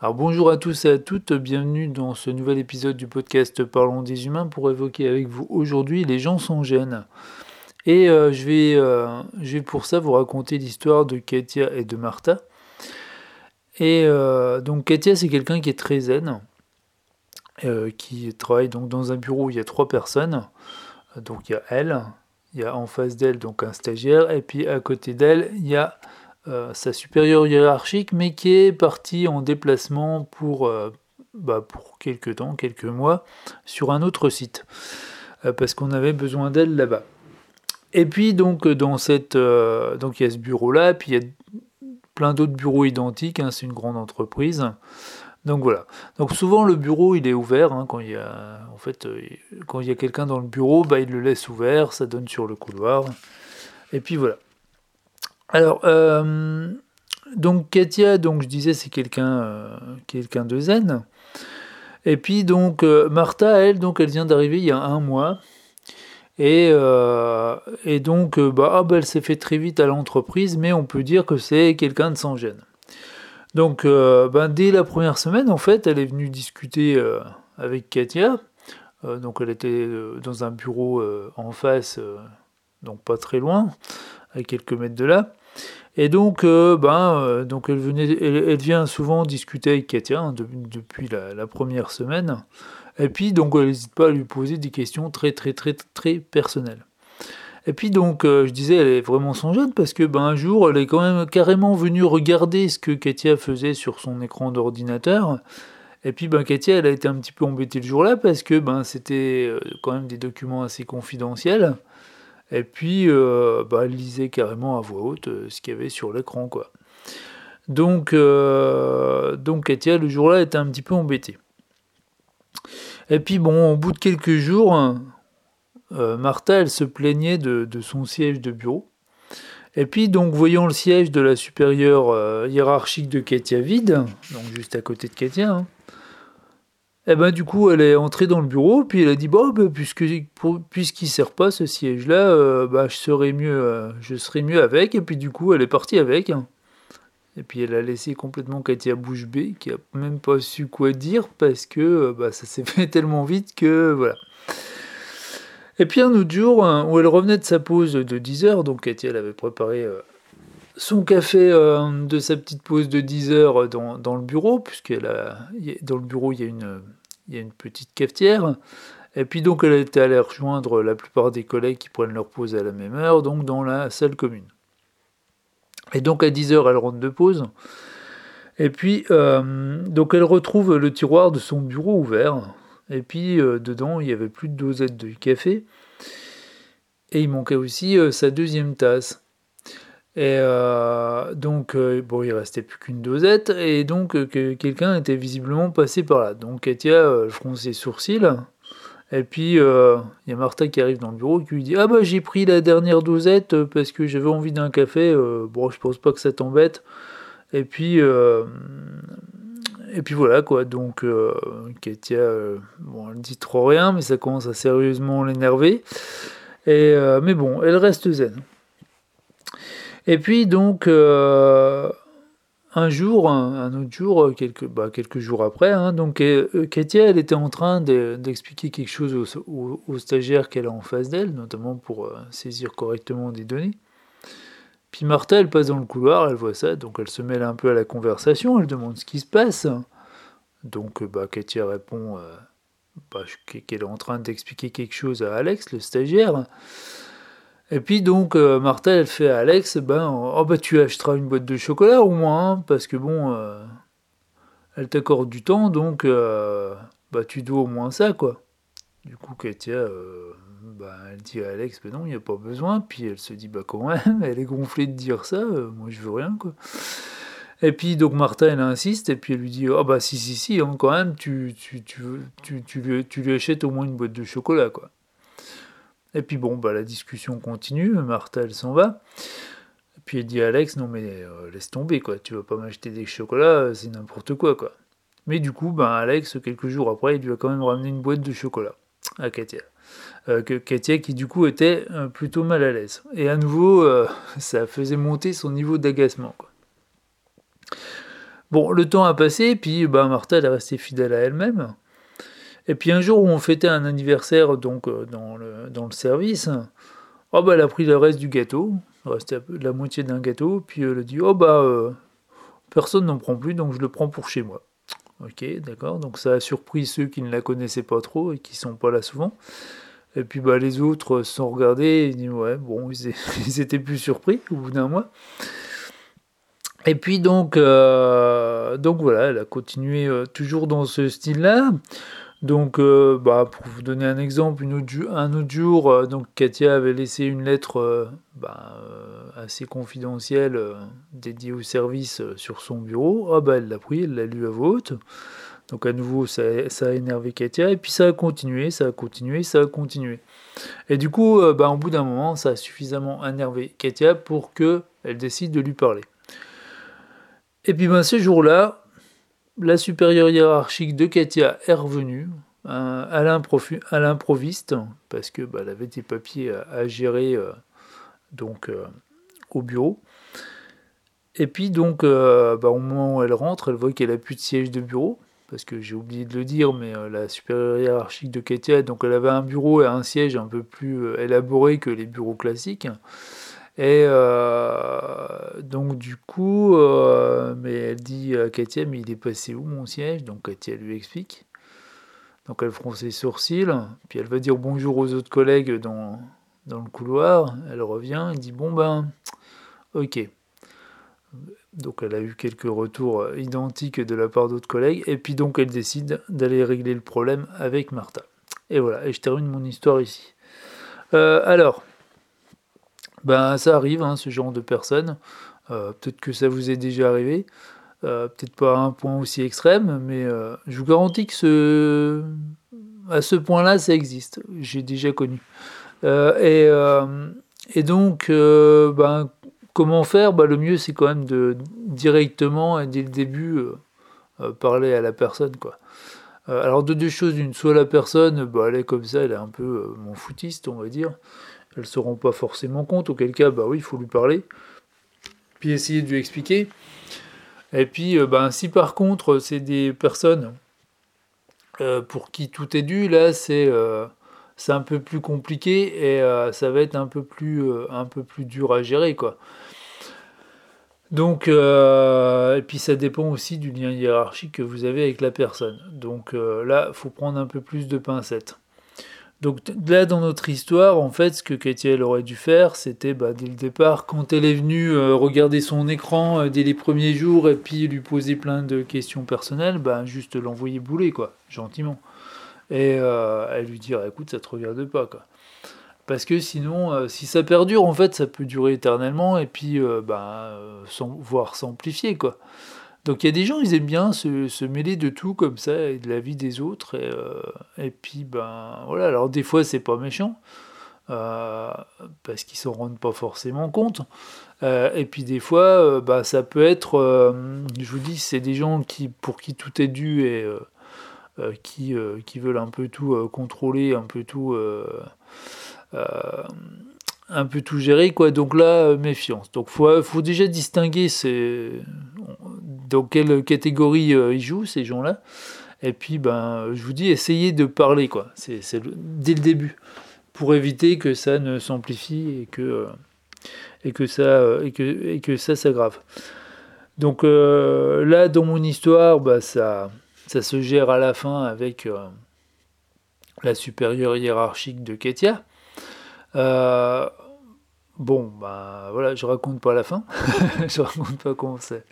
Alors bonjour à tous et à toutes, bienvenue dans ce nouvel épisode du podcast Parlons des humains pour évoquer avec vous aujourd'hui les gens sans gêne. Et euh, je, vais, euh, je, vais, pour ça vous raconter l'histoire de Katia et de Martha. Et euh, donc Katia c'est quelqu'un qui est très zen, qui travaille donc dans un bureau où il y a trois personnes. Donc il y a elle, il y a en face d'elle donc un stagiaire, et puis à côté d'elle il y a euh, sa supérieure hiérarchique, mais qui est partie en déplacement pour, euh, bah, pour quelques temps, quelques mois, sur un autre site, euh, parce qu'on avait besoin d'elle là-bas. Et puis donc dans cette, donc il y a ce bureau-là, puis il y a plein d'autres bureaux identiques. Hein, c'est une grande entreprise. Donc voilà. Donc souvent le bureau il est ouvert hein, quand il y a en fait quand il y a quelqu'un dans le bureau, bah, il le laisse ouvert, ça donne sur le couloir. Et puis voilà. Alors, euh, donc Katia, donc je disais, c'est quelqu'un euh, quelqu'un de zen. Et puis donc euh, Martha, elle, donc elle vient d'arriver il y a un mois. Et, donc, bah, ah, bah, elle s'est fait très vite à l'entreprise, mais on peut dire que c'est quelqu'un de sans gêne. Donc, ben, dès la première semaine, en fait, elle est venue discuter avec Katia. donc, elle était dans un bureau en face, donc pas très loin, à quelques mètres de là. Et donc, euh, ben, euh, donc elle, venait, elle, vient souvent discuter avec Katia hein, depuis la, première semaine. Et puis, donc, elle n'hésite pas à lui poser des questions très, très, très, très personnelles. Et puis, donc, euh, je disais, elle est vraiment jeune parce que, ben, un jour, elle est quand même carrément venue regarder ce que Katia faisait sur son écran d'ordinateur. Et puis, ben, Katia, elle a été un petit peu embêtée le jour-là parce que, ben, c'était quand même des documents assez confidentiels. Et puis, euh, bah, elle lisait carrément à voix haute euh, ce qu'il y avait sur l'écran, quoi. Donc, euh, donc Katia, le jour-là, était un petit peu embêtée. Et puis, bon, au bout de quelques jours, Martha, elle se plaignait de, son siège de bureau. Et puis, donc, voyant le siège de la supérieure hiérarchique de Katia vide, donc juste à côté de Katia, hein, et eh ben du coup, elle est entrée dans le bureau, puis elle a dit bon, ben, puisque puisqu'il sert pas ce siège-là, euh, bah, je serais mieux, euh, je mieux avec. Et puis du coup, elle est partie avec. Et puis elle a laissé complètement Katia bouche bée, qui a même pas su quoi dire parce que euh, bah, ça s'est fait tellement vite que voilà. Et puis un autre jour, hein, où elle revenait de sa pause de 10 heures, donc Katia elle avait préparé son café de sa petite pause de 10 heures dans, dans le bureau, puisque dans le bureau il y a une il y a une petite cafetière. Et puis donc elle était allée rejoindre la plupart des collègues qui prennent leur pause à la même heure, donc dans la salle commune. Et donc à 10h elle rentre de pause. Et puis euh, donc elle retrouve le tiroir de son bureau ouvert. Et puis euh, dedans il y avait plus de dosette de café. Et il manquait aussi euh, sa deuxième tasse. Et euh, donc, euh, bon, il restait plus qu'une dosette, et donc euh, que quelqu'un était visiblement passé par là. Donc Katia fronce ses sourcils, et puis il y a Martha qui arrive dans le bureau qui lui dit Ah bah j'ai pris la dernière dosette parce que j'avais envie d'un café, bon, je pense pas que ça t'embête. Et puis, et puis voilà quoi, donc Katia, bon, elle dit trop rien, mais ça commence à sérieusement l'énerver. Et, mais bon, elle reste zen. Et puis donc euh, un jour, un, autre jour, quelques, bah, quelques jours après, hein, donc euh, Katia, elle était en train d'expliquer quelque chose aux, stagiaires qu'elle a en face d'elle, notamment pour euh, saisir correctement des données. Puis Martha, elle passe dans le couloir, elle voit ça, donc elle se mêle un peu à la conversation, elle demande ce qui se passe. Donc bah, Katia répond bah, qu'elle est en train d'expliquer quelque chose à Alex, le stagiaire. Et puis donc euh, Martha elle fait à Alex ben oh bah tu achèteras une boîte de chocolat au moins hein, parce que bon euh, elle t'accorde du temps donc euh, bah tu dois au moins ça quoi. Du coup Katia bah, elle dit à Alex ben non il n'y a pas besoin puis elle se dit bah quand même elle est gonflée de dire ça moi je veux rien quoi. Et puis donc Martha elle insiste et puis elle lui dit oh bah si si si hein, quand même tu tu, tu, tu, tu, lui, tu lui achètes au moins une boîte de chocolat quoi. Et puis bon, bah, la discussion continue, Martha elle s'en va. Et puis elle dit à Alex, non mais euh, laisse tomber quoi, tu vas pas m'acheter des chocolats, euh, c'est n'importe quoi quoi. Mais du coup, bah, Alex, quelques jours après, il lui a quand même ramené une boîte de chocolat à Katia. Euh, Katia qui du coup était plutôt mal à l'aise. Et à nouveau, ça faisait monter son niveau d'agacement. Bon, le temps a passé, puis bah, Martha est restée fidèle à elle-même. Et puis un jour où on fêtait un anniversaire donc euh, dans, le, dans le service, oh, bah, elle a pris le reste du gâteau, la moitié d'un gâteau, puis elle a dit oh bah euh, personne n'en prend plus donc je le prends pour chez moi. Ok, d'accord, donc ça a surpris ceux qui ne la connaissaient pas trop et qui sont pas là souvent. Et puis bah, les autres se sont regardés et ils disent ouais, bon, ils, étaient plus surpris au bout d'un mois. Et puis donc, euh, donc voilà, elle a continué toujours dans ce style-là. Donc, euh, bah, pour vous donner un exemple, un autre jour, donc Katia avait laissé une lettre bah, assez confidentielle dédiée au service sur son bureau. Ah bah elle l'a pris, elle l'a lu à voix Donc à nouveau, ça, a énervé Katia, et puis ça a continué, ça a continué, ça a continué. Et du coup, bah, au bout d'un moment, ça a suffisamment énervé Katia pour qu'elle décide de lui parler. Et puis ben, ce jour-là, la supérieure hiérarchique de Katia est revenue hein, à l'improviste, parce que bah, avait des papiers à, gérer euh, donc euh, au bureau. Et puis donc, euh, bah, au moment où elle rentre, elle voit qu'elle n'a plus de siège de bureau, parce que j'ai oublié de le dire, mais la supérieure hiérarchique de Katia, donc elle avait un bureau et un siège un peu plus élaboré que les bureaux classiques. Et euh, donc du coup, euh, dit à Katia, mais il est passé où mon siège? Donc Katia lui explique. Donc elle fronce ses sourcils, puis elle va dire bonjour aux autres collègues dans, dans le couloir. Elle revient, elle dit bon ben, ok. Donc elle a eu quelques retours identiques de la part d'autres collègues, et puis donc elle décide d'aller régler le problème avec Martha. Et voilà, et je termine mon histoire ici. Euh, alors, ben, ça arrive, hein, ce genre de personnes. Euh, peut-être que ça vous est déjà arrivé. Euh, peut-être pas à un point aussi extrême, mais euh, je vous garantis que ce... à ce point-là, ça existe. J'ai déjà connu. Et, et, donc, ben, comment faire? Ben, Le mieux, c'est quand même de directement dès le début parler à la personne. Quoi. alors, de deux choses, une, soit la personne, ben, elle est comme ça, elle est un peu mon foutiste, on va dire elles ne se rendent pas forcément compte, auquel cas, bah oui, il faut lui parler, puis essayer de lui expliquer. Et puis, euh, bah, si par contre, c'est des personnes euh, pour qui tout est dû, là, c'est euh, un peu plus compliqué et ça va être un peu plus, dur à gérer, quoi. Donc, et puis ça dépend aussi du lien hiérarchique que vous avez avec la personne. Donc là, faut prendre un peu plus de pincettes. Donc là, dans notre histoire, en fait, ce que Katia elle aurait dû faire, c'était bah, dès le départ, quand elle est venue euh, regarder son écran euh, dès les premiers jours et puis lui poser plein de questions personnelles, bah, juste l'envoyer bouler, quoi, gentiment. Et euh, elle lui dire, écoute, ça te regarde pas, quoi. Parce que sinon, si ça perdure, en fait, ça peut durer éternellement et puis, bah, voire s'amplifier, quoi. Donc il y a des gens, ils aiment bien se, mêler de tout comme ça et de la vie des autres. Et, euh, puis, ben voilà, alors des fois c'est pas méchant, euh, parce qu'ils s'en rendent pas forcément compte. Euh, et puis des fois, bah, ça peut être, je vous dis, c'est des gens qui, pour qui tout est dû et qui, qui veulent un peu tout contrôler, un peu tout un peu tout gérer quoi donc là méfiance donc faut faut déjà distinguer ces dans quelle catégorie euh, ils jouent ces gens-là. Et puis, ben, je vous dis, essayez de parler, quoi. C'est dès le début, pour éviter que ça ne s'amplifie et que euh, et que ça euh, et que et que ça s'aggrave. Donc là, dans mon histoire, bah, ça ça se gère à la fin avec la supérieure hiérarchique de Ketia. bon, bah voilà, je raconte pas la fin, je raconte pas comment c'est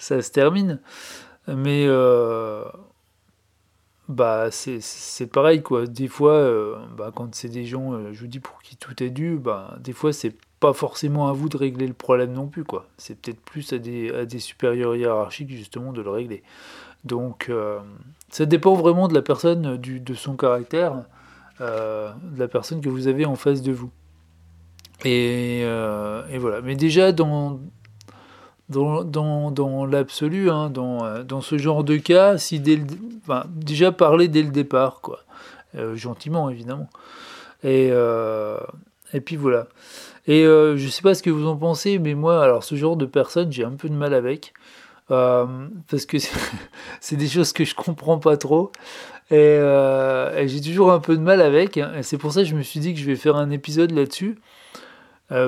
ça se termine. Mais euh, bah c'est pareil quoi. Des fois, euh, bah, quand c'est des gens, euh, je vous dis pour qui tout est dû, bah, des fois c'est pas forcément à vous de régler le problème non plus quoi. C'est peut-être plus à des, à des supérieurs hiérarchiques justement de le régler. Donc ça dépend vraiment de la personne, du, de son caractère, de la personne que vous avez en face de vous. Et, et voilà. Mais déjà dans dans, l'absolu, hein, dans, euh, dans, ce genre de cas, si déjà parler dès le départ, quoi. Euh, gentiment évidemment. Et, euh, et puis voilà. Et je sais pas ce que vous en pensez, mais moi, alors ce genre de personne, j'ai un peu de mal avec. parce que c'est des choses que je comprends pas trop. Et, j'ai toujours un peu de mal avec. Et c'est pour ça que je me suis dit que je vais faire un épisode là-dessus.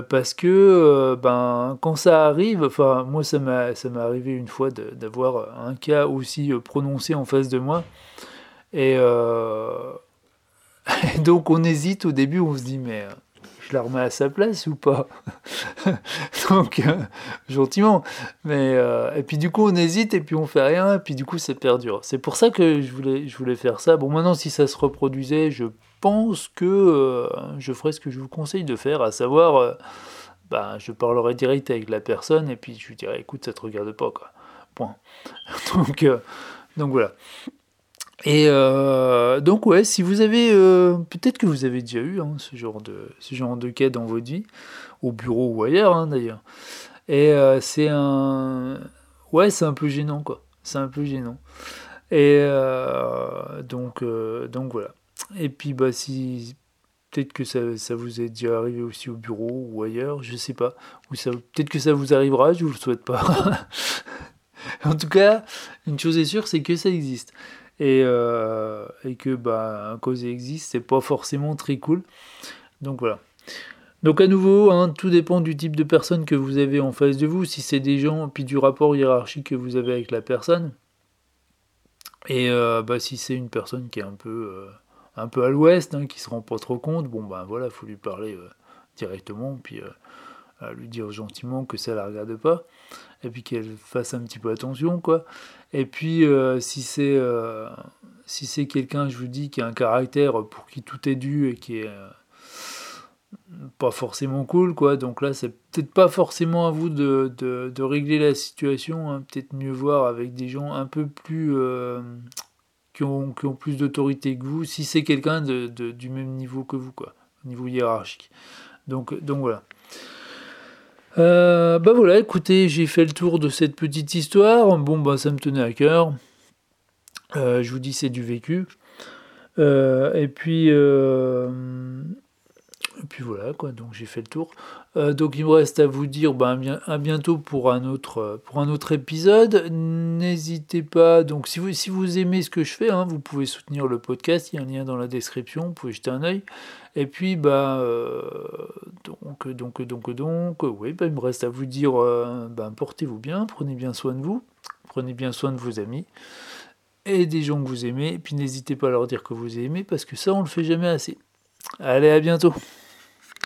Parce que ben, quand ça arrive, moi ça m'a arrivé une fois d'avoir un cas aussi prononcé en face de moi. Et donc on hésite au début, on se dit mais euh, je la remets à sa place ou pas Donc euh, gentiment. Mais euh, et puis du coup on hésite et puis on fait rien et puis du coup ça perdure. C'est pour ça que je voulais je voulais faire ça. Bon maintenant si ça se reproduisait, je pense que je ferais ce que je vous conseille de faire, à savoir ben, je parlerai direct avec la personne et puis je lui dirai écoute ça te regarde pas quoi. Point. donc donc voilà. Et euh, donc ouais, si vous avez, euh, peut-être que vous avez déjà eu hein, ce genre de ce genre de cas dans votre vie, au bureau ou ailleurs hein, d'ailleurs. Et euh, c'est un, ouais, c'est un peu gênant quoi. C'est un peu gênant. Et donc donc voilà. Et puis bah si peut-être que ça, ça, vous est déjà arrivé aussi au bureau ou ailleurs, je sais pas. Ou ça, peut-être que ça vous arrivera, je vous le souhaite pas. en tout cas, une chose est sûre, c'est que ça existe et, euh, que bah, un cause existe, c'est pas forcément très cool. Donc voilà. Donc à nouveau, hein, tout dépend du type de personne que vous avez en face de vous, si c'est des gens, puis du rapport hiérarchique que vous avez avec la personne. Et euh, bah, si c'est une personne qui est un peu, euh, un peu à l'ouest, hein, qui se rend pas trop compte, bon ben voilà, faut lui parler directement, puis lui dire gentiment que ça la regarde pas et puis qu'elle fasse un petit peu attention, quoi. Et puis, euh, si c'est euh, si c'est quelqu'un, je vous dis, qui a un caractère pour qui tout est dû et qui est euh, pas forcément cool, quoi. Donc là, c'est peut-être pas forcément à vous de, de, régler la situation. Hein. Peut-être mieux voir avec des gens un peu plus qui ont, qui ont plus d'autorité que vous. Si c'est quelqu'un de, du même niveau que vous, quoi, au niveau hiérarchique. Donc, donc voilà. Euh, bah voilà, écoutez, j'ai fait le tour de cette petite histoire. Bon, bah ça me tenait à cœur. Euh, je vous dis, c'est du vécu. Euh, et puis, et puis voilà, quoi. Donc j'ai fait le tour. donc il me reste à vous dire, bah, à bientôt pour un autre, pour un autre épisode. N'hésitez pas. Donc si vous, si vous aimez ce que je fais, hein, vous pouvez soutenir le podcast. Il y a un lien dans la description. Vous pouvez jeter un œil. Et puis, bah, euh, donc, donc, donc, donc, oui, bah, il me reste à vous dire, euh, bah, portez-vous bien, prenez bien soin de vous, prenez bien soin de vos amis et des gens que vous aimez. Et puis, n'hésitez pas à leur dire que vous aimez parce que ça, on le fait jamais assez. Allez, à bientôt.